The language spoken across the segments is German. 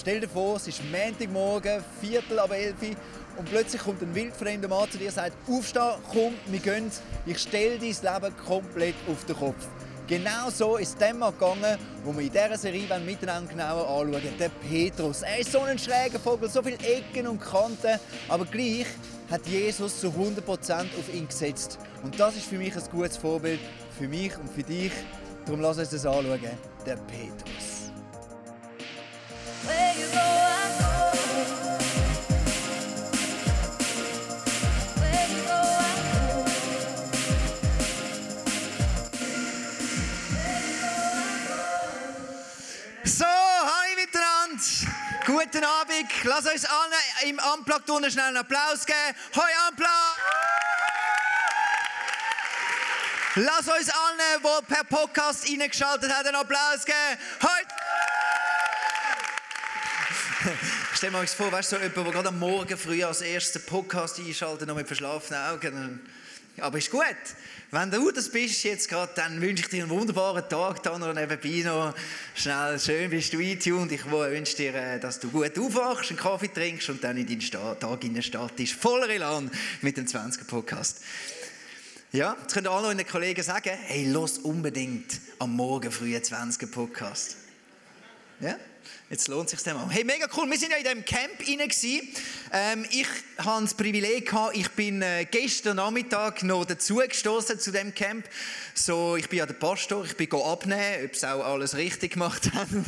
Stell dir vor, es ist Montagmorgen, Viertel ab 11 Uhr und plötzlich kommt ein wildfremder Mann zu dir und sagt, aufsteh, komm, wir gehen, ich stelle dein Leben komplett auf den Kopf. Genau so ist es dem gegangen, wo wir in dieser Serie miteinander genauer anschauen Der Petrus. Er ist so ein schräger Vogel, so viele Ecken und Kanten, aber gleich hat Jesus zu 100% auf ihn gesetzt. Und das ist für mich ein gutes Vorbild, für mich und für dich. Darum lass uns das anschauen. Der Petrus. Guten Abend. Lass uns allen im Unplugged unten schnell einen Applaus geben. Hoi Unplugged! Lass uns allen, die per Podcast reingeschaltet haben, einen Applaus geben. Hoi! Stell dir mal vor, weißt du, so jemand, der gerade am Morgen früh als ersten Podcast einschaltet, noch mit verschlafenen Augen. Aber ist gut. Wenn du das bist jetzt gerade, dann wünsche ich dir einen wunderbaren Tag. Da noch nebenbei noch schnell schön bist du eintuned. Ich wünsche dir, äh, dass du gut aufwachst, einen Kaffee trinkst und dann in deinen Tag in startest. Voller Elan mit dem 20er Podcast. Ja, jetzt können alle deine Kollegen sagen, hey, los unbedingt am Morgen früh 20er Podcast. Ja? Jetzt lohnt es sich mal. Hey, mega cool. Wir sind ja in diesem Camp rein. Ähm, ich hatte das Privileg, ich bin äh, gestern Nachmittag noch dazugestoßen zu dem Camp. So, ich bin ja der Pastor, ich bin abnehmen, ob sie auch alles richtig gemacht haben,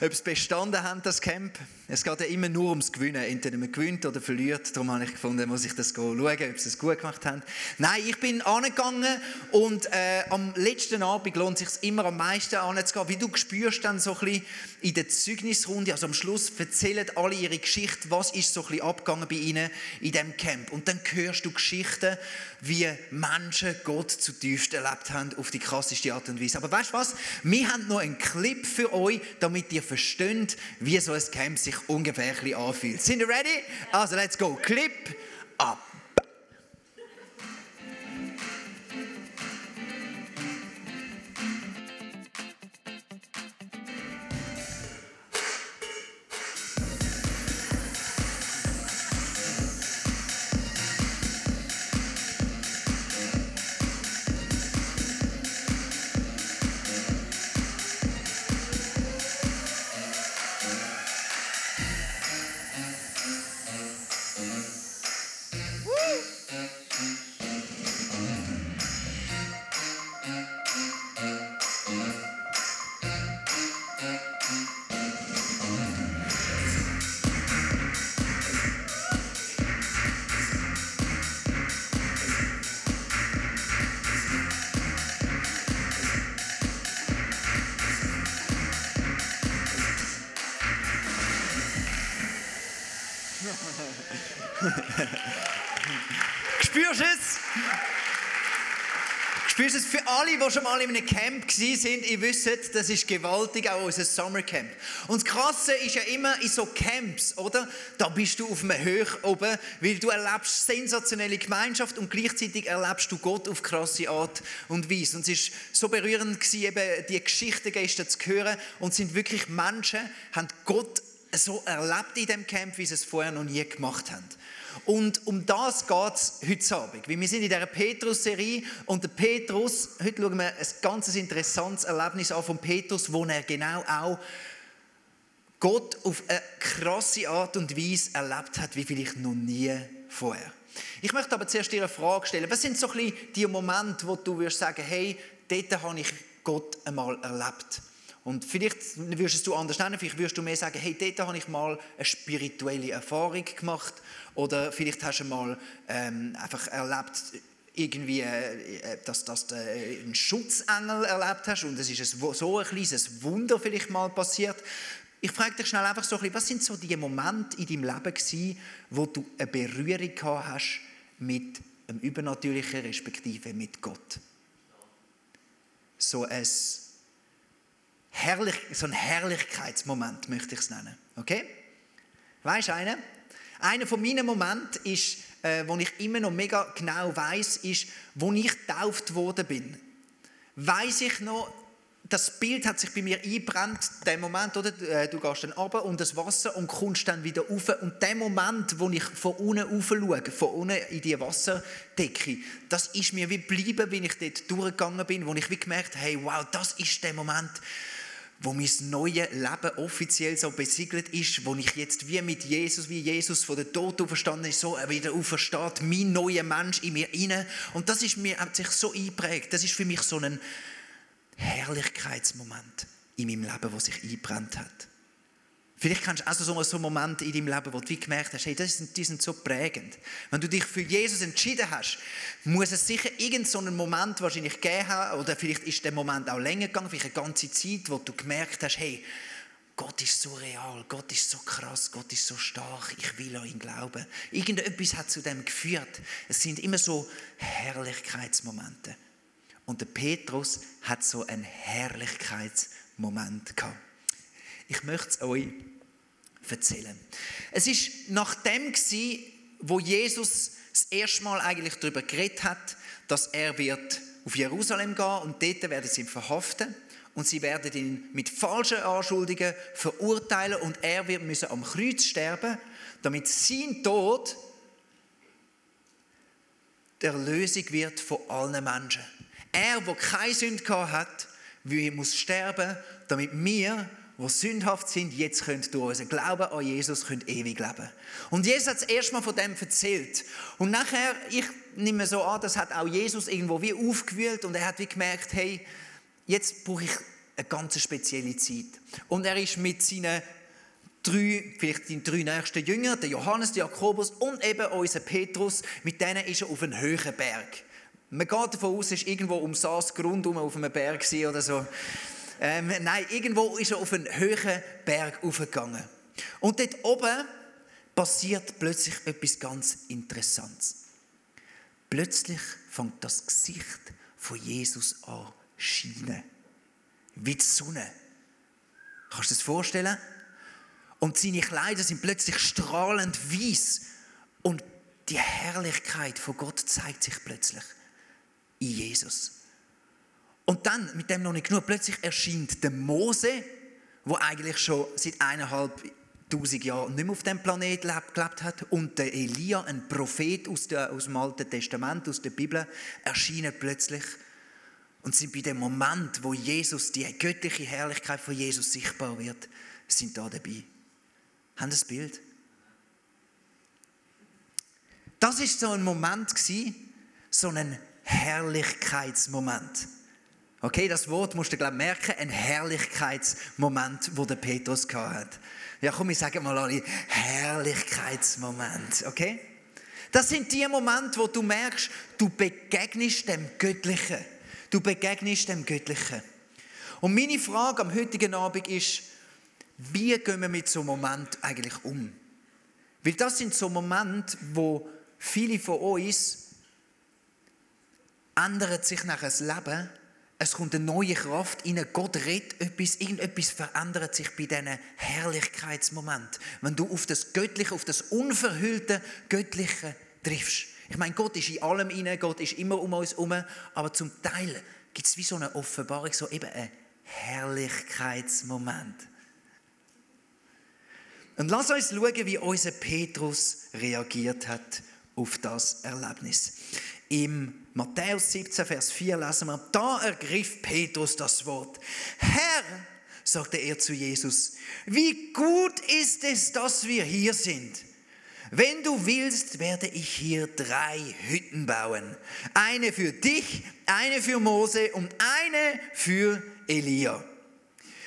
ob sie bestanden haben, das Camp. Es geht ja immer nur ums Gewinnen. Entweder man gewinnt oder verliert. Darum habe ich gefunden, muss ich das schauen, ob sie es gut gemacht haben. Nein, ich bin angegangen und äh, am letzten Abend lohnt es sich immer am meisten anzugehen, wie du spürst dann so ein bisschen in der Zeugnisrunde, also am Schluss erzählen alle ihre Geschichte, was ist so ein bisschen abgegangen bei ihnen in dem Camp. Und dann hörst du Geschichten, wie Menschen Gott zutiefst erlebt haben, auf die krasseste Art und Weise. Aber weißt du was? Wir haben noch einen Clip für euch, damit ihr versteht, wie so ein Camp sich ungefähr anfühlt. Sind ihr ready? Also, let's go. Clip ab. Alle, die schon mal in einem Camp sind? Ihr wisst, das ist gewaltig, auch unser Summercamp. Und das Krasse ist ja immer in so Camps, oder? Da bist du auf einem Höch oben, weil du erlebst sensationelle Gemeinschaft und gleichzeitig erlebst du Gott auf krasse Art und Weise. Und es war so berührend, gewesen, eben die Geschichten gestern zu hören. Und sind wirklich Menschen, haben Gott so erlebt in dem Camp, wie sie es vorher noch nie gemacht haben. Und um das geht es heute Abend. Wir sind in dieser Petrus-Serie und der Petrus, heute schauen wir ein ganz interessantes Erlebnis an von Petrus, wo er genau auch Gott auf eine krasse Art und Weise erlebt hat, wie vielleicht noch nie vorher. Ich möchte aber zuerst dir eine Frage stellen. Was sind so ein bisschen die Momente, wo du würdest sagen, hey, dort habe ich Gott einmal erlebt? Und vielleicht würdest du anders nennen, vielleicht würdest du mehr sagen, hey, dort habe ich mal eine spirituelle Erfahrung gemacht oder vielleicht hast du mal ähm, einfach erlebt, irgendwie, äh, äh, dass, dass du äh, einen Schutzengel erlebt hast und es ist ein, so ein kleines Wunder vielleicht mal passiert. Ich frage dich schnell einfach so ein bisschen, was sind so die Momente in deinem Leben gewesen, wo du eine Berührung gehabt hast mit einem Übernatürlichen, respektive mit Gott? So ein, Herrlich, so ein Herrlichkeitsmoment möchte ich es nennen. Okay? Weißt du einen? Einer von meinen Momenten ist, äh, wo ich immer noch mega genau weiß, ist, wo ich getauft worden bin. Weiß ich noch, das Bild hat sich bei mir eingebrannt, der Moment, oder? Äh, Du gehst dann runter und das Wasser und kommst dann wieder rauf. Und der Moment, wo ich von unten rauf schaue, von unten in die Wasserdecke, das ist mir wie geblieben, wenn ich dort durchgegangen bin, wo ich wie gemerkt habe, hey, wow, das ist der Moment, wo mein neues Leben offiziell so besiegelt ist, wo ich jetzt wie mit Jesus, wie Jesus von der Tod auferstanden ist, so wieder aufersteht, mein neuer Mensch in mir inne. Und das ist mir, hat sich so eingeprägt. Das ist für mich so ein Herrlichkeitsmoment in meinem Leben, der sich eingebrannt hat. Vielleicht kennst du auch so so Momente in deinem Leben, wo du gemerkt hast, hey, das sind, die sind so prägend. Wenn du dich für Jesus entschieden hast, muss es sicher irgendeinen so einen Moment wahrscheinlich gegeben haben, oder vielleicht ist der Moment auch länger gegangen, vielleicht eine ganze Zeit, wo du gemerkt hast, hey, Gott ist so real, Gott ist so krass, Gott ist so stark, ich will an ihn glauben. Irgendetwas hat zu dem geführt. Es sind immer so Herrlichkeitsmomente. Und der Petrus hat so einen Herrlichkeitsmoment gehabt. Ich möchte es euch erzählen. Es ist nach dem wo Jesus das erste Mal eigentlich darüber geredet hat, dass er wird auf Jerusalem gehen und dort werden sie ihn verhaften und sie werden ihn mit falschen Anschuldigungen verurteilen und er wird müssen am Kreuz sterben, damit sein Tod die Erlösung wird von allen Menschen. Er, der keine Sünde hat, muss sterben, damit wir, die sündhaft sind, jetzt können durch unseren Glauben an Jesus können ewig leben. Und Jesus hat das erste Mal von dem erzählt. Und nachher, ich nehme so an, das hat auch Jesus irgendwo wie aufgewühlt und er hat wie gemerkt, hey, jetzt brauche ich eine ganz spezielle Zeit. Und er ist mit seinen drei, vielleicht die drei nächsten Jünger, der Johannes, der Jakobus und eben unser Petrus, mit denen ist er auf einen höheren Berg. Man geht davon aus, es war irgendwo um Saas Grund auf einem Berg oder so. Ähm, nein, irgendwo ist er auf einen höheren Berg aufgegangen. Und dort oben passiert plötzlich etwas ganz Interessantes. Plötzlich fängt das Gesicht von Jesus an scheinen. Wie die Sonne. Kannst du dir das vorstellen? Und seine Kleider sind plötzlich strahlend weiß. Und die Herrlichkeit von Gott zeigt sich plötzlich in Jesus. Und dann, mit dem noch nicht genug, plötzlich erscheint der Mose, wo eigentlich schon seit eineinhalb tausend Jahren nicht mehr auf dem Planet lebt, gelebt hat, und der Elia, ein Prophet aus, der, aus dem Alten Testament, aus der Bibel, erscheinen plötzlich und sind bei dem Moment, wo Jesus, die göttliche Herrlichkeit von Jesus sichtbar wird, sind da dabei. Haben das Bild? Das ist so ein Moment so ein Herrlichkeitsmoment. Okay, das Wort musst du glaube merken, ein Herrlichkeitsmoment, wo der Petrus hat. Ja, komm, ich sage mal alle Herrlichkeitsmoment, okay? Das sind die Momente, wo du merkst, du begegnest dem Göttlichen. Du begegnest dem Göttlichen. Und meine Frage am heutigen Abend ist, wie gehen wir mit so einem Moment eigentlich um? Weil das sind so Momente, wo viele von uns ändert sich nachher das Leben. Es kommt eine neue Kraft rein. Gott redet etwas, irgendetwas verändert sich bei diesen Herrlichkeitsmoment. Wenn du auf das Göttliche, auf das unverhüllte Göttliche triffst. Ich meine, Gott ist in allem inne, Gott ist immer um uns herum, aber zum Teil gibt es wie so eine Offenbarung, so eben ein Herrlichkeitsmoment. Und lass uns schauen, wie unser Petrus reagiert hat auf das Erlebnis. Im Matthäus 17, Vers 4 lesen wir, da ergriff Petrus das Wort. Herr, sagte er zu Jesus, wie gut ist es, dass wir hier sind. Wenn du willst, werde ich hier drei Hütten bauen. Eine für dich, eine für Mose und eine für Elia.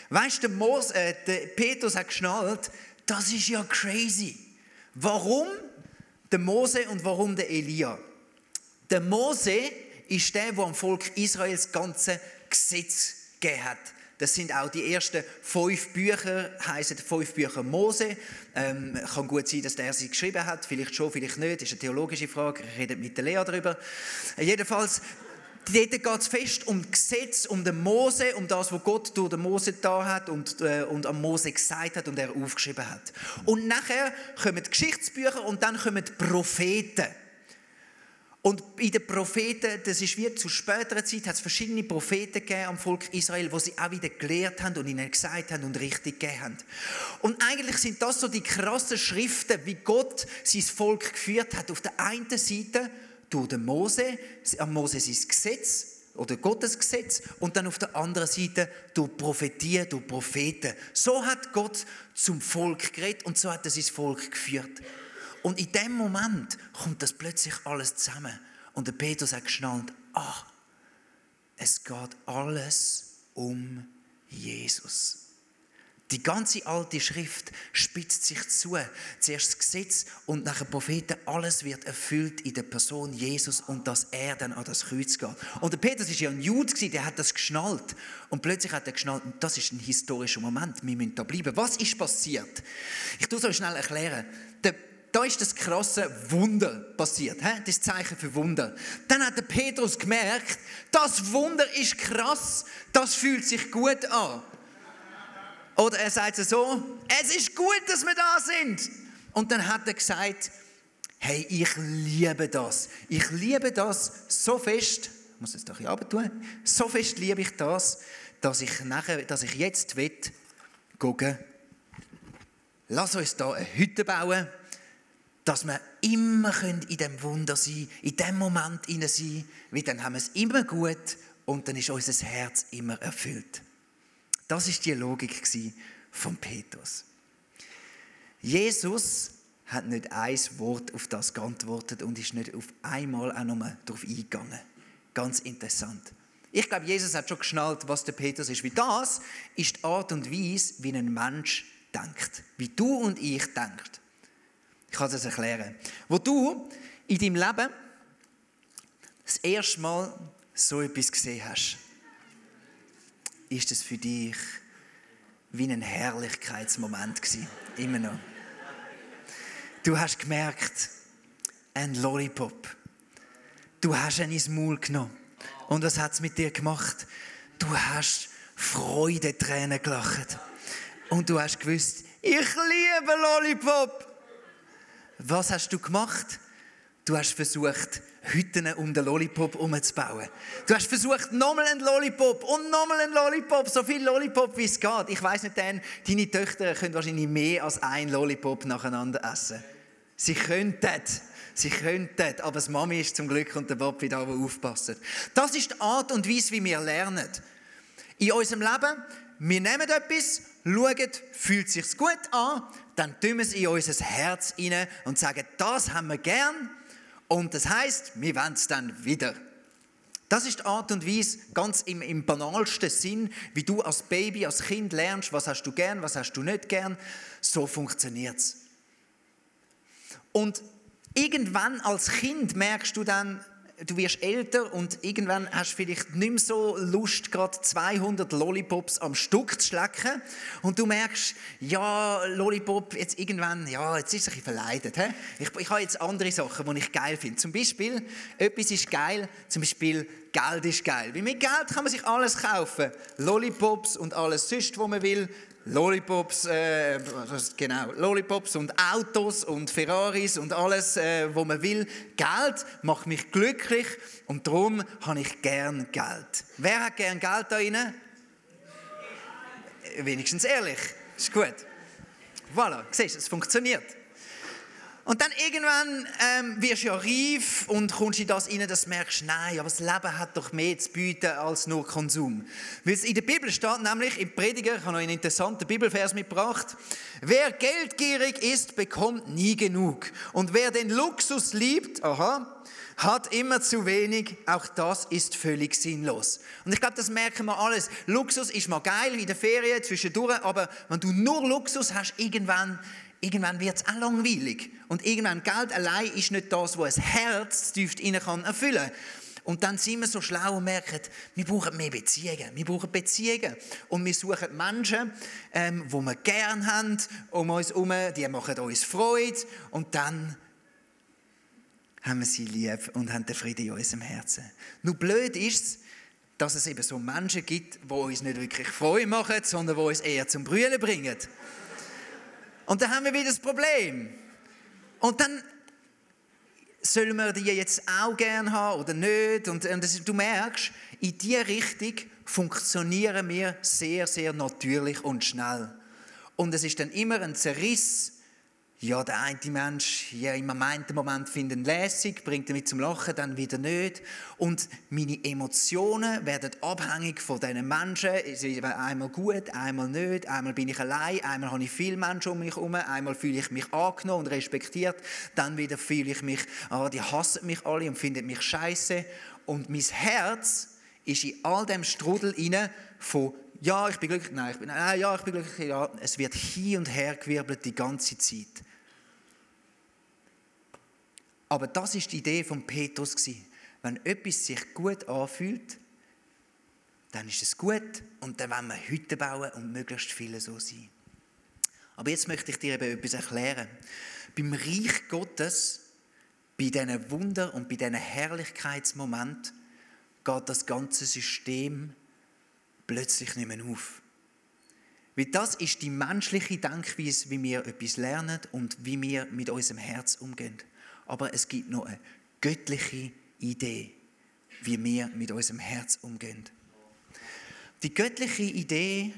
Weißt du, Mose, äh, der Petrus hat geschnallt, das ist ja crazy. Warum der Mose und warum der Elia? Der Mose ist der, der am Volk Israels ganze Gesetz gegeben hat. Das sind auch die ersten fünf Bücher, heißen fünf Bücher Mose. Ähm, kann gut sein, dass der sie geschrieben hat, vielleicht schon, vielleicht nicht. Das ist eine theologische Frage. Ich rede mit der Lea darüber. Jedenfalls, dort geht es fest um Gesetz, um den Mose, um das, was Gott durch den Mose da hat und, äh, und am Mose gesagt hat und er aufgeschrieben hat. Und nachher kommen die Geschichtsbücher und dann kommen die Propheten. Und in den Propheten, das ist wie zu späterer Zeit, hat es verschiedene Propheten gegeben am Volk Israel, wo sie auch wieder gelehrt haben und ihnen gesagt haben und richtig gegeben haben. Und eigentlich sind das so die krassen Schriften, wie Gott sein Volk geführt hat. Auf der einen Seite durch den Mose, am Mose sein Gesetz oder Gottes Gesetz und dann auf der anderen Seite durch Prophetie, durch Propheten. So hat Gott zum Volk geredet und so hat er sein Volk geführt. Und in dem Moment kommt das plötzlich alles zusammen. Und der Petrus hat geschnallt, ah, es geht alles um Jesus. Die ganze alte Schrift spitzt sich zu. Zuerst das Gesetz und nachher Propheten. Alles wird erfüllt in der Person Jesus und dass er dann an das Kreuz geht. Und der Petrus ist ja ein Jude, der hat das geschnallt. Und plötzlich hat er geschnallt, das ist ein historischer Moment, wir müssen da bleiben. Was ist passiert? Ich tue es euch schnell erklären. Der da ist das krasse Wunder passiert, das Zeichen für Wunder. Dann hat der Petrus gemerkt, das Wunder ist krass, das fühlt sich gut an. Oder er sagt es so, es ist gut, dass wir da sind. Und dann hat er gesagt, hey, ich liebe das. Ich liebe das so fest, ich muss jetzt doch ein bisschen tun, so fest liebe ich das, dass ich, nachher, dass ich jetzt will, gucken, lass uns da eine Hütte bauen dass wir immer in dem Wunder sein in dem Moment sein können, weil dann haben wir es immer gut und dann ist unser Herz immer erfüllt. Das ist die Logik von Petrus. Jesus hat nicht ein Wort auf das geantwortet und ist nicht auf einmal auch nochmal darauf eingegangen. Ganz interessant. Ich glaube, Jesus hat schon geschnallt, was der Petrus ist. Wie das ist die Art und Weise, wie ein Mensch denkt. Wie du und ich denkt. Ich kann es erklären. Wo du in deinem Leben das erste Mal so etwas gesehen hast, ist es für dich wie ein Herrlichkeitsmoment gewesen. Immer noch. Du hast gemerkt, ein Lollipop. Du hast ihn ins Maul genommen. Und was hat es mit dir gemacht? Du hast Freudentränen gelacht. Und du hast gewusst, ich liebe Lollipop. Was hast du gemacht? Du hast versucht, Hütten um den Lollipop umzubauen. Du hast versucht, nochmal einen Lollipop und nochmal einen Lollipop, so viel Lollipop wie es geht. Ich weiß nicht, denn deine Töchter können wahrscheinlich mehr als ein Lollipop nacheinander essen. Sie könnten, sie könnten, aber das Mami ist zum Glück und der Papi da, der aufpassen. Das ist die Art und Weise, wie wir lernen. In unserem Leben, wir nehmen etwas, schauen, fühlt es sich gut an, dann tun wir es in unser Herz hinein und sagen, das haben wir gern und das heißt, wir wollen es dann wieder. Das ist die Art und Weise, ganz im, im banalsten Sinn, wie du als Baby, als Kind lernst, was hast du gern, was hast du nicht gern. So funktioniert es. Und irgendwann als Kind merkst du dann, du wirst älter und irgendwann hast du vielleicht nicht mehr so Lust, gerade 200 Lollipops am Stück zu schlecken. Und du merkst, ja, Lollipop, jetzt irgendwann, ja, jetzt ist es ein bisschen verleidet. He? Ich, ich habe jetzt andere Sachen, die ich geil finde. Zum Beispiel, etwas ist geil, zum Beispiel Geld ist geil. Weil mit Geld kann man sich alles kaufen. Lollipops und alles sonst, was man will. Lollipops, äh, genau, Lollipops und Autos und Ferraris und alles, äh, was man will. Geld macht mich glücklich und darum habe ich gern Geld. Wer hat gern Geld da rein? Wenigstens ehrlich. Ist gut. Voilà, siehst du, es funktioniert. Und dann irgendwann ähm, wirst du ja reif und kommst in das rein, dass du merkst, nein, aber das Leben hat doch mehr zu bieten als nur Konsum. Weil es in der Bibel steht, nämlich im Prediger, ich habe noch einen interessanten Bibelvers mitgebracht, wer geldgierig ist, bekommt nie genug. Und wer den Luxus liebt, aha, hat immer zu wenig, auch das ist völlig sinnlos. Und ich glaube, das merken wir alles. Luxus ist mal geil in der Ferien zwischendurch, aber wenn du nur Luxus hast, irgendwann irgendwann wird es auch langweilig. Und irgendwann Geld allein ist nicht das, was ein Herz tief innen kann erfüllen und dann sind wir so schlau und merken, wir brauchen mehr Beziehungen. Wir brauchen Beziehungen. Und wir suchen Menschen, ähm, die wir gern haben, um uns herum, die machen uns Freude. Und dann haben wir sie lieb und haben den Frieden in unserem Herzen. Nur blöd ist es, dass es eben so Menschen gibt, die uns nicht wirklich Freude machen, sondern die uns eher zum Brüllen bringen. Und dann haben wir wieder das Problem. Und dann sollen wir die jetzt auch gerne haben oder nicht? Und, und du merkst, in diese Richtung funktionieren wir sehr, sehr natürlich und schnell. Und es ist dann immer ein Zerriss ja, der eine Mensch, ja, im einen Moment findet ihn lässig, bringt ihn mit zum Lachen, dann wieder nicht. Und meine Emotionen werden abhängig von diesen Menschen. Es ist einmal gut, einmal nicht. Einmal bin ich allein, einmal habe ich viele Menschen um mich herum. Einmal fühle ich mich angenommen und respektiert. Dann wieder fühle ich mich, ah, die hassen mich alle und finden mich scheiße. Und mein Herz ist in all dem Strudel inne von ja, ich bin glücklich, nein, ich bin, nein, ja, ich bin glücklich, ja. Es wird hin und her gewirbelt die ganze Zeit. Aber das ist die Idee von Petrus. Wenn etwas sich gut anfühlt, dann ist es gut und dann wollen wir Hütten bauen und möglichst viele so sein. Aber jetzt möchte ich dir eben etwas erklären. Beim Reich Gottes, bei diesen Wunder und bei diesen Herrlichkeitsmomenten, geht das ganze System plötzlich nicht mehr auf. Weil das ist die menschliche Denkweise, wie wir etwas lernen und wie wir mit unserem Herz umgehen. Aber es gibt noch eine göttliche Idee, wie wir mit unserem Herz umgehen. Die göttliche Idee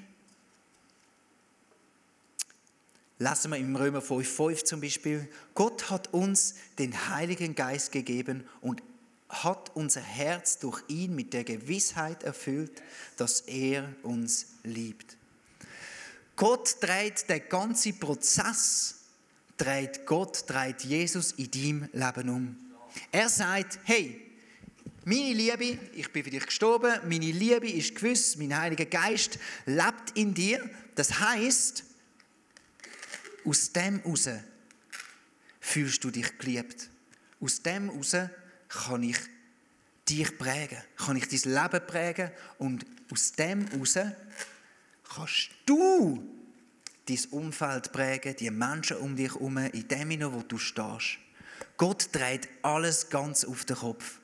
lassen wir im Römer 5,5 zum Beispiel. Gott hat uns den Heiligen Geist gegeben und hat unser Herz durch ihn mit der Gewissheit erfüllt, dass er uns liebt. Gott dreht den ganzen Prozess, dreht Gott, dreht Jesus in deinem Leben um. Er sagt, hey, meine Liebe, ich bin für dich gestorben, meine Liebe ist gewiss, mein Heiliger Geist lebt in dir. Das heißt, aus dem heraus fühlst du dich geliebt. Aus dem heraus kann ich dich prägen, kann ich dein Leben prägen und aus dem heraus kannst du dein Umfeld prägen, die Menschen um dich herum, in dem hinein, wo du stehst. Gott dreht alles ganz auf den Kopf.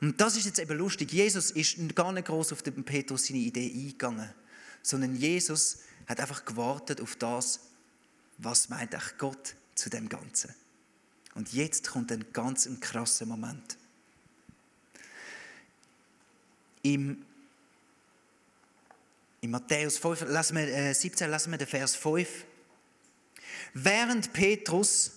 Und das ist jetzt eben lustig. Jesus ist gar nicht groß auf den Petrus seine Idee eingegangen, sondern Jesus hat einfach gewartet auf das, was meint eigentlich Gott zu dem Ganzen. Und jetzt kommt ein ganz krasser Moment. Im, in Matthäus 5, lassen wir, äh, 17 lassen wir den Vers 5. Während Petrus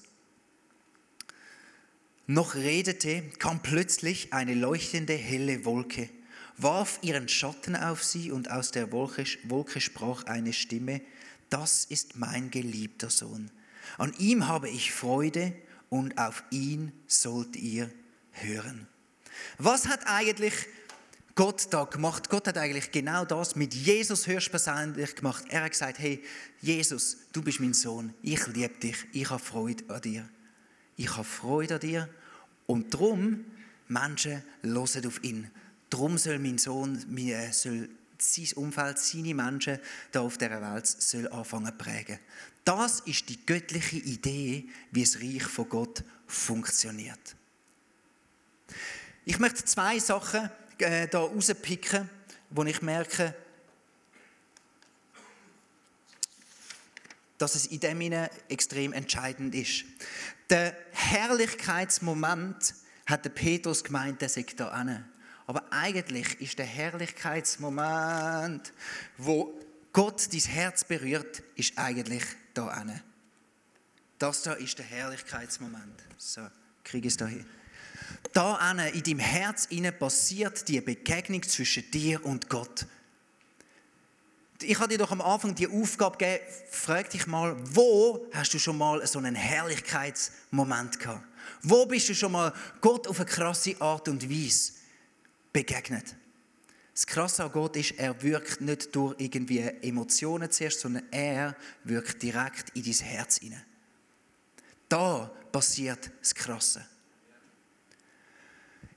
noch redete, kam plötzlich eine leuchtende helle Wolke, warf ihren Schatten auf sie und aus der Wolke, Wolke sprach eine Stimme, das ist mein geliebter Sohn. An ihm habe ich Freude und auf ihn sollt ihr hören. Was hat eigentlich Gott da gemacht? Gott hat eigentlich genau das mit Jesus höchstpersönlich gemacht. Er hat gesagt, hey, Jesus, du bist mein Sohn, ich liebe dich, ich habe Freude an dir. Ich habe Freude an dir und darum, Menschen hören auf ihn. Darum soll mein Sohn, mein, soll sein Umfeld, seine Menschen da auf dieser Welt soll anfangen zu prägen. Das ist die göttliche Idee, wie das Reich von Gott funktioniert. Ich möchte zwei Sachen äh, da rauspicken, wo ich merke, dass es in dem Sinne extrem entscheidend ist. Der Herrlichkeitsmoment hat der Petrus gemeint, der sagt da an. Aber eigentlich ist der Herrlichkeitsmoment, wo Gott dein Herz berührt, ist eigentlich da ane. Das da ist der Herrlichkeitsmoment. So, kriege ich es da hin. Da in deinem Herz passiert die Begegnung zwischen dir und Gott. Ich hatte dir doch am Anfang die Aufgabe gegeben, frag dich mal, wo hast du schon mal so einen Herrlichkeitsmoment gehabt? Wo bist du schon mal Gott auf eine krasse Art und Weise begegnet? Das Krasse an Gott ist, er wirkt nicht durch irgendwie Emotionen zuerst, sondern er wirkt direkt in dein Herz hinein. Da passiert das Krasse.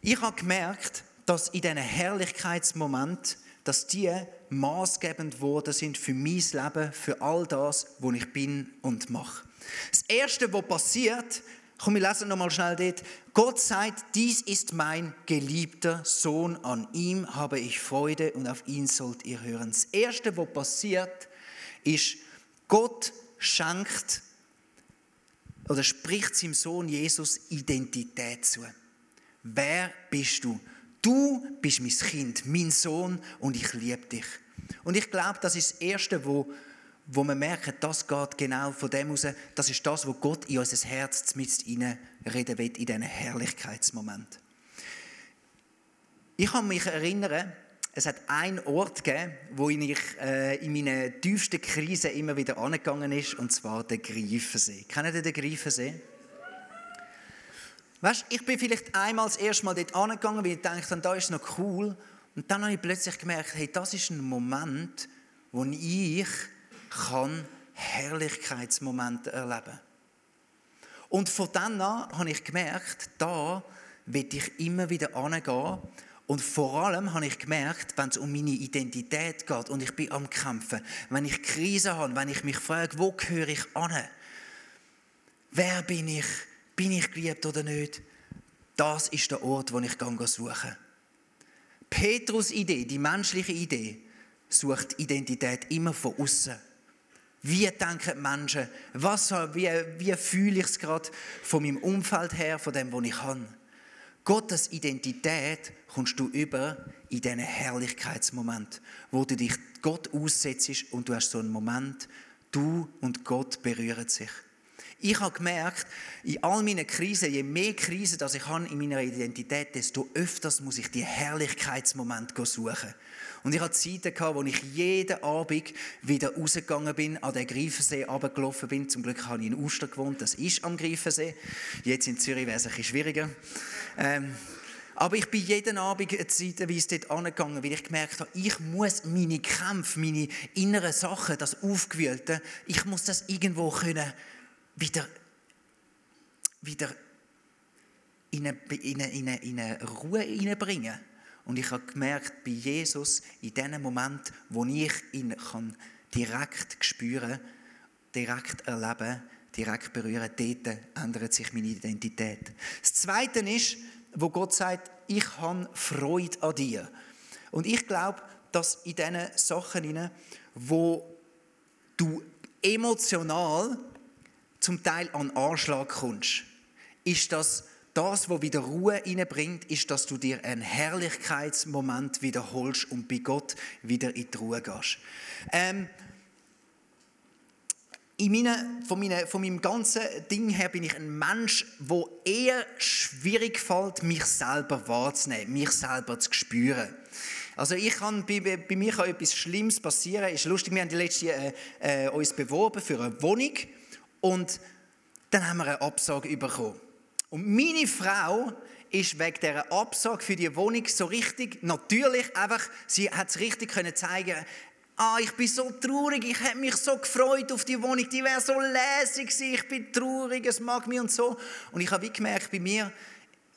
Ich habe gemerkt, dass in diesen Herrlichkeitsmomenten, dass die maßgebend geworden sind für mein Leben, für all das, wo ich bin und mache. Das Erste, was passiert, komm, wir lesen nochmal schnell dort. Gott sagt, dies ist mein geliebter Sohn, an ihm habe ich Freude und auf ihn sollt ihr hören. Das Erste, was passiert, ist, Gott schenkt oder spricht seinem Sohn Jesus Identität zu. Wer bist du? Du bist mein Kind, mein Sohn und ich liebe dich. Und ich glaube, das ist das Erste, wo, wo man merkt, das geht genau von dem aus. Das ist das, was Gott in unser Herz mit reden will, in diesen Herrlichkeitsmoment. Ich kann mich erinnern, es hat einen Ort gegeben, wo ich äh, in meinen tiefsten Krisen immer wieder angegangen ist, und zwar der Greifensee. Kennt ihr den Greifensee? Weißt, ich bin vielleicht einmal das erste Mal dort angegangen, weil ich dachte, da ist noch cool. Und dann habe ich plötzlich gemerkt, hey, das ist ein Moment, wo ich kann Herrlichkeitsmomente erleben kann. Und von dann an habe ich gemerkt, da will ich immer wieder angehen. Und vor allem habe ich gemerkt, wenn es um meine Identität geht und ich bin am Kämpfen, wenn ich Krise habe, wenn ich mich frage, wo gehöre ich an? Wer bin ich? Bin ich geliebt oder nicht? Das ist der Ort, wo ich suche. Petrus Idee, die menschliche Idee, sucht Identität immer von außen. Wie denken Menschen? Was, wie, wie fühle ich es gerade von meinem Umfeld her, von dem, was ich habe? Gottes Identität kommst du über in diesen Herrlichkeitsmoment, wo du dich Gott aussetzt und du hast so einen Moment, du und Gott berühren sich. Ich habe gemerkt, in all meinen Krisen, je mehr Krisen dass ich habe in meiner Identität, desto öfters muss ich die Herrlichkeitsmomente suchen. Und ich hatte Zeiten wo ich jeden Abend wieder rausgegangen bin, an den Greifensee runtergelaufen bin. Zum Glück habe ich in Uster gewohnt, das ist am Greifensee. Jetzt in Zürich wäre es ein bisschen schwieriger. Ähm, aber ich bin jeden Abend zeitweise dort angegangen, weil ich gemerkt habe, ich muss meine Kämpfe, meine inneren Sachen, das Aufgewühlte, ich muss das irgendwo können wieder, wieder in eine, in eine, in eine, in eine Ruhe hineinbringen. Und ich habe gemerkt, bei Jesus, in dem Moment, wo ich ihn kann direkt spüren direkt erleben, direkt berühren, dort ändert sich meine Identität. Das Zweite ist, wo Gott sagt, ich habe Freude an dir. Und ich glaube, dass in diesen Sachen, wo du emotional zum Teil an Anschlag kommst, ist das das, was wieder Ruhe hineinbringt, ist, dass du dir einen Herrlichkeitsmoment wiederholst und bei Gott wieder in die Ruhe gehst. Ähm, in meine, von, meine, von meinem ganzen Ding her bin ich ein Mensch, wo eher schwierig fällt, mich selber wahrzunehmen, mich selber zu spüren. Also ich kann, bei, bei mir kann etwas Schlimmes passieren. Ist lustig, wir haben die letzte äh, äh, uns beworben für eine Wohnung und dann haben wir eine Absage bekommen. Und meine Frau ist wegen dieser Absage für die Wohnung so richtig, natürlich einfach, sie hat es richtig können zeigen Ah, ich bin so traurig, ich hätte mich so gefreut auf die Wohnung, die wäre so lässig gewesen, ich bin traurig, es mag mich und so. Und ich habe wie gemerkt, bei mir,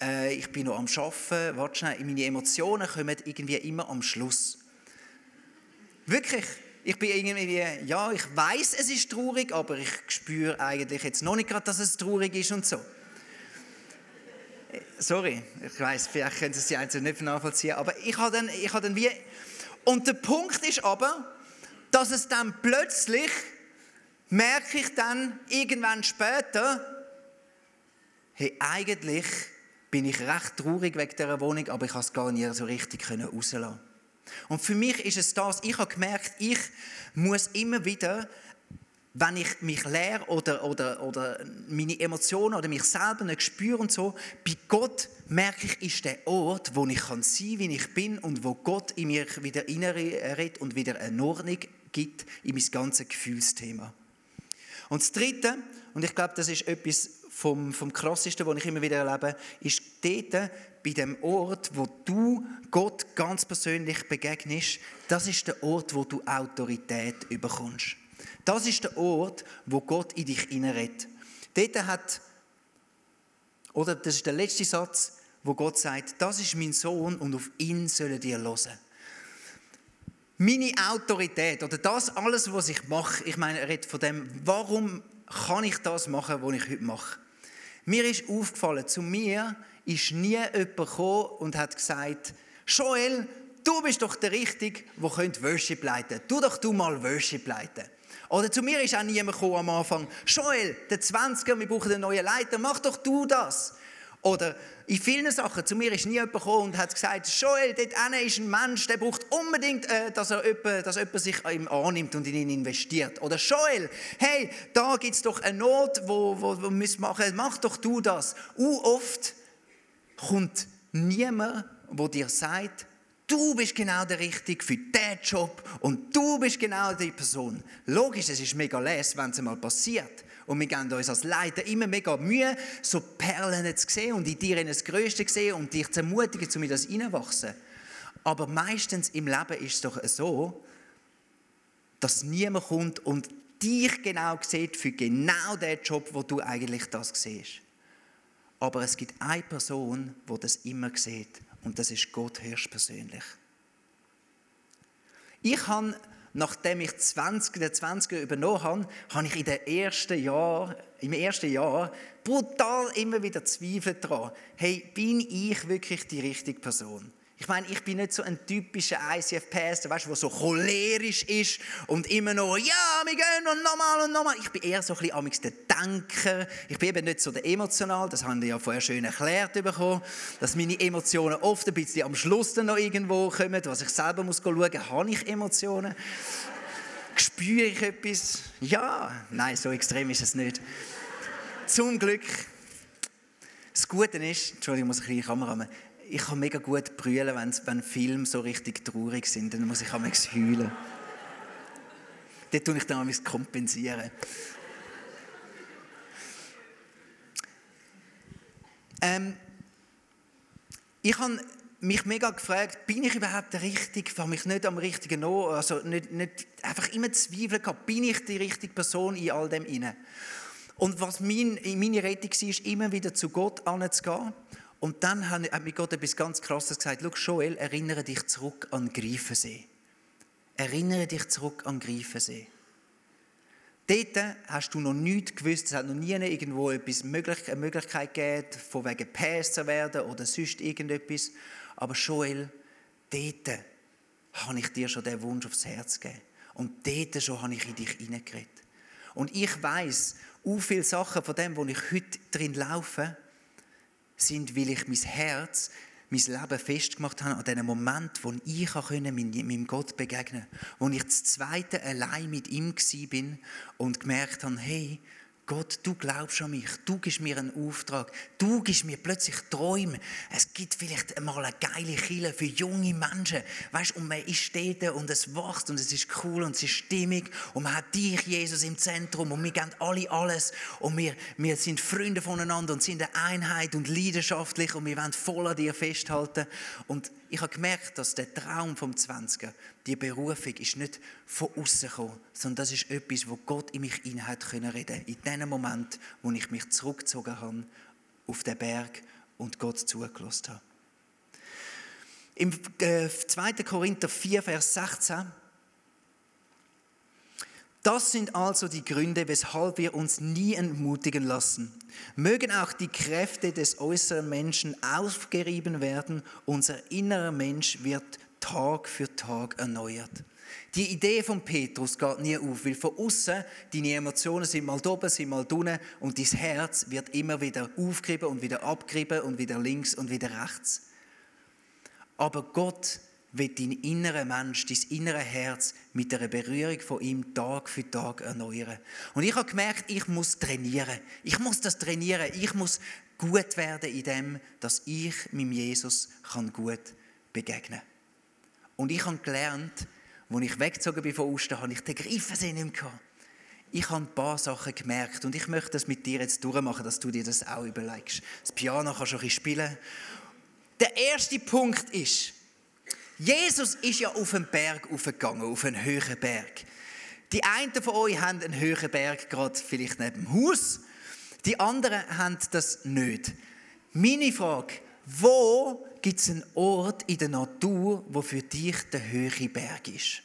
äh, ich bin noch am Arbeiten, warte schnell, meine Emotionen kommen irgendwie immer am Schluss. Wirklich, ich bin irgendwie, ja, ich weiß, es ist traurig, aber ich spüre eigentlich jetzt noch nicht gerade, dass es traurig ist und so. Sorry, ich weiß, vielleicht können Sie es nicht nachvollziehen, aber ich habe dann, ich dann wie... Und der Punkt ist aber, dass es dann plötzlich, merke ich dann irgendwann später, hey, eigentlich bin ich recht traurig wegen dieser Wohnung, aber ich habe es gar nicht so richtig rauslassen und für mich ist es das, ich habe gemerkt, ich muss immer wieder, wenn ich mich leer oder, oder, oder meine Emotionen oder mich selber nicht spüre und so, bei Gott merke ich, ist der Ort, wo ich kann sein kann, wie ich bin und wo Gott in mir wieder reinredet und wieder eine Ordnung gibt in mein ganzes Gefühlsthema. Und das Dritte, und ich glaube, das ist etwas vom, vom krassesten, was ich immer wieder erlebe, ist dort, bei dem Ort, wo du Gott ganz persönlich begegnest, das ist der Ort, wo du Autorität überkommst. Das ist der Ort, wo Gott in dich hineinredet. Dort hat, oder das ist der letzte Satz, wo Gott sagt, das ist mein Sohn und auf ihn sollen ihr hören. Meine Autorität oder das alles, was ich mache, ich meine, er redet von dem, warum kann ich das machen, was ich heute mache. Mir ist aufgefallen, zu mir ist nie jemand gekommen und hat gesagt, Joel, du bist doch der Richtige, der könnte Worship leiten. Tu doch du mal Worship leiten. Oder zu mir ist auch niemand gekommen am Anfang, Joel, der 20er, wir brauchen einen neuen Leiter, mach doch du das. Oder in vielen Sachen, zu mir ist nie jemand gekommen und hat gesagt, Joel, dort hinten ist ein Mensch, der braucht unbedingt, äh, dass, er jemand, dass jemand sich ihm annimmt und in ihn investiert. Oder Joel, hey, da gibt es doch eine Not, wo, wo, wir müssen machen, mach doch du das. U oft kommt niemand, wo dir sagt, du bist genau der Richtige für diesen Job und du bist genau die Person. Logisch, es ist mega les, wenn es mal passiert. Und wir geben uns als Leiter immer mega Mühe, so Perlen zu sehen und in dir das Größte zu sehen und dich zu ermutigen, um in das hineinwachsen. Aber meistens im Leben ist es doch so, dass niemand kommt und dich genau sieht für genau den Job, wo du eigentlich das siehst. Aber es gibt eine Person, wo das immer sieht und das ist Gott höchstpersönlich. Ich habe, nachdem ich 20, den 20er übernommen habe, habe ich in den ersten Jahr, im ersten Jahr brutal immer wieder Zweifel daran. Hey, bin ich wirklich die richtige Person? Ich meine, ich bin nicht so ein typischer ICF-Pastor, weißt du, der so cholerisch ist und immer noch, ja, wir gehen und nochmal und nochmal. Ich bin eher so ein bisschen amigs der Denker. Ich bin eben nicht so der Emotional, das haben wir ja vorher schön erklärt bekommen, dass meine Emotionen oft ein bisschen am Schluss dann noch irgendwo kommen, was ich selber muss schauen, habe ich Emotionen? Spüre ich etwas? Ja, nein, so extrem ist es nicht. Zum Glück. Das Gute ist, Entschuldigung, ich muss eine kleine Kamera haben, ich kann mega gut brüllen, wenn, Filme so richtig traurig sind. Dann muss ich manchmal heulen. Dort tue ich dann manchmal kompensieren. Ähm, ich habe mich mega gefragt, bin ich überhaupt der Richtige? Ich habe mich nicht am richtigen Ort, also nicht, nicht einfach immer Zweifel gehabt, bin ich die richtige Person in all dem inne? Und was mein, meine Rettung war, ist immer wieder zu Gott anzugehen und dann hat mir Gott etwas ganz Krasses gesagt. Schau, Joel, erinnere dich zurück an Greifensee. Erinnere dich zurück an Greifensee. Dort hast du noch nichts gewusst, es hat noch nie irgendwo etwas möglich, eine Möglichkeit gegeben, von wegen Päs zu werden oder sonst irgendetwas. Aber Joel, dort habe ich dir schon den Wunsch aufs Herz gegeben. Und dort schon habe ich in dich hineingeredet. Und ich weiß, so viele Sachen von dem, wo ich heute drin laufe, sind, weil ich mein Herz, mein Leben festgemacht habe an dem Moment, wo ich meinem Gott begegnen konnte. Wo ich das zweite allein mit ihm bin und gemerkt habe, hey, Gott, du glaubst an mich, du gibst mir einen Auftrag, du gibst mir plötzlich Träume. Es gibt vielleicht einmal eine geile Kille für junge Menschen, weißt, und man ist dort und es wächst und es ist cool und es ist stimmig und man hat dich, Jesus, im Zentrum und wir geben alle alles und wir, wir sind Freunde voneinander und sind eine Einheit und leidenschaftlich und wir wollen voll an dir festhalten. Und ich habe gemerkt, dass der Traum vom 20er, die Berufung, ist nicht von außen gekommen, sondern das ist etwas, wo Gott in mich hinein hat können reden. In dem Moment, wo ich mich zurückgezogen habe auf den Berg und Gott zugelassen habe. Im 2. Korinther 4, Vers 16 das sind also die Gründe, weshalb wir uns nie entmutigen lassen. Mögen auch die Kräfte des äußeren Menschen aufgerieben werden, unser innerer Mensch wird Tag für Tag erneuert. Die Idee von Petrus geht nie auf, weil von außen deine Emotionen sind mal oben, sind mal unten und dein Herz wird immer wieder aufgerieben und wieder abgerieben und wieder links und wieder rechts. Aber Gott wird dein innerer Mensch, dein innere Herz mit einer Berührung von ihm Tag für Tag erneuern. Und ich habe gemerkt, ich muss trainieren. Ich muss das trainieren. Ich muss gut werden in dem, dass ich meinem Jesus kann gut begegnen kann. Und ich habe gelernt, als ich weggezogen bin von Osten, habe ich den Greifensee nicht mehr ich habe ein paar Sachen gemerkt und ich möchte das mit dir jetzt durchmachen, dass du dir das auch überlegst. Das Piano kannst du ein bisschen spielen. Der erste Punkt ist, Jesus ist ja auf einen Berg aufgegangen, auf einen höheren Berg. Die einen von euch haben einen höheren Berg gerade vielleicht neben dem Haus, die anderen haben das nicht. Meine Frage, wo gibt es einen Ort in der Natur, wo für dich der höhere Berg ist?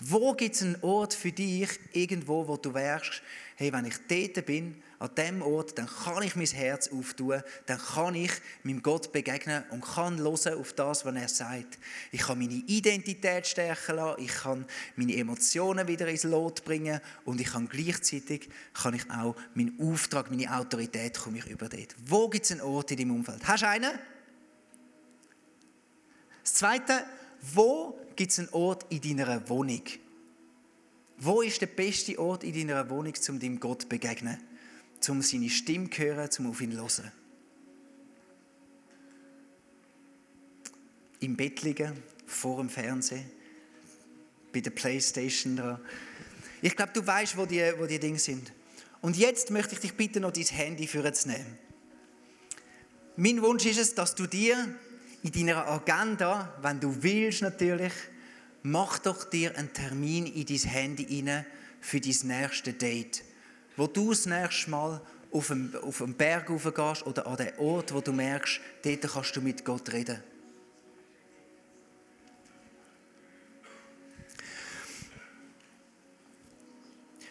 Wo gibt es einen Ort für dich, irgendwo, wo du wärst, hey, wenn ich dort bin, an diesem Ort, dann kann ich mein Herz auftun, dann kann ich meinem Gott begegnen und kann hören auf das, was er sagt. Ich kann meine Identität stärken lassen, ich kann meine Emotionen wieder ins Lot bringen und ich kann gleichzeitig kann ich auch meinen Auftrag, meine Autorität komme ich über dort. Wo gibt es einen Ort in deinem Umfeld? Hast du einen? Das Zweite, wo gibt es einen Ort in deiner Wohnung? Wo ist der beste Ort in deiner Wohnung, um deinem Gott zu begegnen? Um seine Stimme zu hören, um auf ihn zu hören? Im Bett liegen, vor dem Fernsehen, bei der Playstation dran. Ich glaube, du weißt, wo die, wo die Dinge sind. Und jetzt möchte ich dich bitten, noch dein Handy vorzunehmen. Mein Wunsch ist es, dass du dir in deiner Agenda, wenn du willst natürlich, mach doch dir einen Termin in dein Handy rein für dein nächste Date. Wo du das nächste Mal auf den, auf den Berg raufgehst oder an den Ort, wo du merkst, dort kannst du mit Gott reden.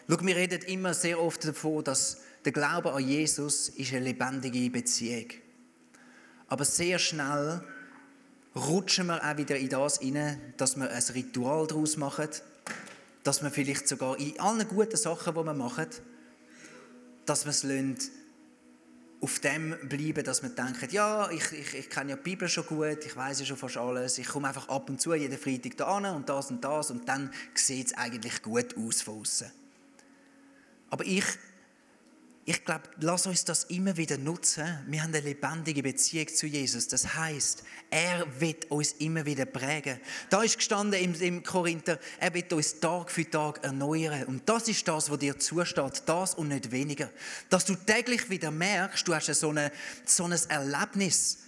Schau, wir reden immer sehr oft davon, dass der Glaube an Jesus ist eine lebendige Beziehung. Aber sehr schnell rutschen wir auch wieder in das hinein, dass wir ein Ritual daraus machen, dass wir vielleicht sogar in allen guten Sachen, die wir machen, dass wir es lassen, auf dem bleiben, dass wir denken, ja, ich, ich, ich kenne ja die Bibel schon gut, ich weiß ja schon fast alles, ich komme einfach ab und zu jeden Freitag da an und das und das und dann sieht es eigentlich gut aus von außen. Aber ich, ich glaube, lass uns das immer wieder nutzen. Wir haben eine lebendige Beziehung zu Jesus. Das heißt, er wird uns immer wieder prägen. Da ist gestanden im, im Korinther, er wird uns Tag für Tag erneuern. Und das ist das, was dir zusteht. Das und nicht weniger. Dass du täglich wieder merkst, du hast so, eine, so ein Erlebnis.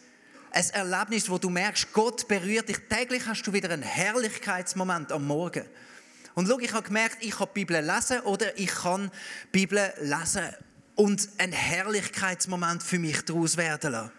Ein Erlebnis, wo du merkst, Gott berührt dich. Täglich hast du wieder einen Herrlichkeitsmoment am Morgen. Und schau, ich habe gemerkt, ich kann die Bibel lesen oder ich kann die Bibel lesen und einen Herrlichkeitsmoment für mich daraus werden lassen.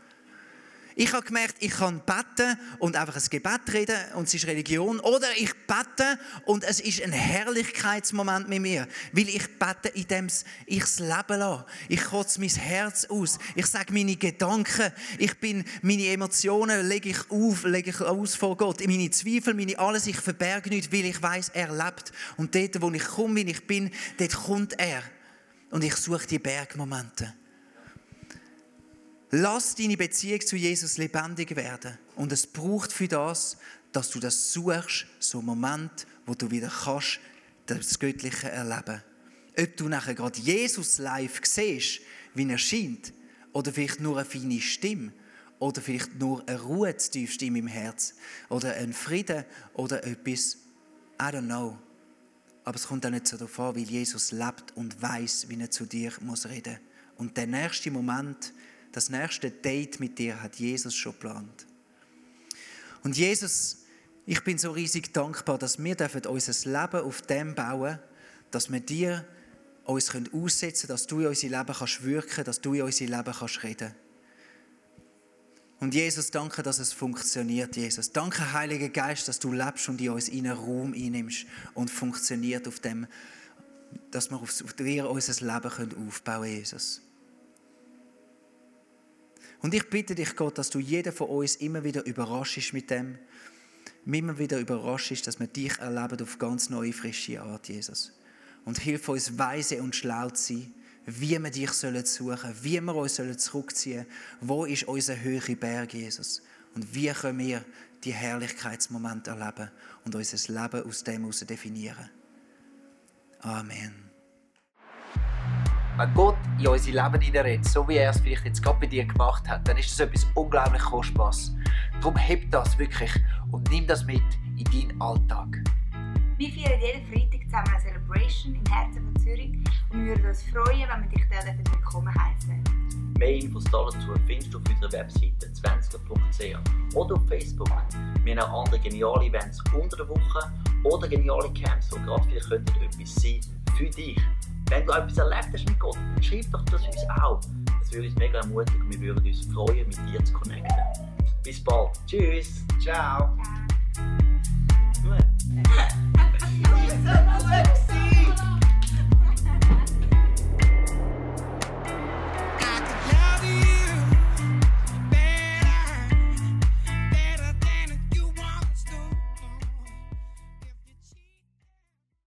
Ich habe gemerkt, ich kann beten und einfach ein Gebet reden und es ist Religion. Oder ich bete und es ist ein Herrlichkeitsmoment mit mir. Weil ich bete, indem ich es leben lasse. Ich kotze mein Herz aus. Ich sage meine Gedanken. Ich bin, meine Emotionen lege ich auf, lege ich aus vor Gott. Meine Zweifel, meine alles, ich verberge nicht, weil ich weiß, er lebt. Und dort, wo ich komme, wie ich bin, dort kommt er. Und ich suche die Bergmomente. Lass deine Beziehung zu Jesus lebendig werden. Und es braucht für das, dass du das suchst, so einen Moment, wo du wieder kannst, das Göttliche erleben. Ob du nachher gerade Jesus live siehst, wie er scheint, oder vielleicht nur eine feine Stimme, oder vielleicht nur eine Ruhe tiefst in meinem Herz, oder ein Frieden, oder etwas, I don't know. Aber es kommt auch nicht so darauf an, weil Jesus lebt und weiß, wie er zu dir muss reden. Und der nächste Moment, das nächste Date mit dir hat Jesus schon geplant. Und Jesus, ich bin so riesig dankbar, dass wir dürfen unser Leben auf dem bauen, dass wir dir uns aussetzen können, dass du in unser Leben kannst wirken, dass du in unser Leben kannst reden. Und Jesus, danke, dass es funktioniert, Jesus. Danke, Heiliger Geist, dass du lebst und in uns in einen Raum einnimmst und funktioniert auf dem, dass wir auf dir unser Leben aufbauen können, Jesus. Und ich bitte dich, Gott, dass du jeden von uns immer wieder überraschst mit dem, immer wieder überraschst, dass wir dich erleben auf ganz neue, frische Art, Jesus. Und hilf uns, weise und schlau zu sein, wie wir dich suchen sollen, wie wir uns zurückziehen sollen. Wo ist unser höherer Berg, Jesus? Und wie können wir die Herrlichkeitsmomente erleben und unser Leben aus dem heraus definieren? Amen. Wenn Gott in unser Leben hineinredet, so wie er es vielleicht jetzt gerade bei dir gemacht hat, dann ist das etwas unglaublich Kostbares. Darum heb das wirklich und nimm das mit in deinen Alltag. Wir feiern jeden Freitag zusammen eine Celebration im Herzen Wir würden uns freuen, wenn wir dich dort willkommen heißen. Mehr Infos dazu findest du auf unserer Webseite 20.ch oder auf Facebook. Wir haben auch andere geniale Events unter der Woche oder geniale Camps, die gerade vielleicht könnten etwas sein für dich. Wenn du etwas erlebt hast mit Gott, dann schreib doch das uns auch. Das würde uns mega ermutigen und wir würden uns freuen, mit dir zu connecten. Bis bald. Tschüss. Ciao. Look.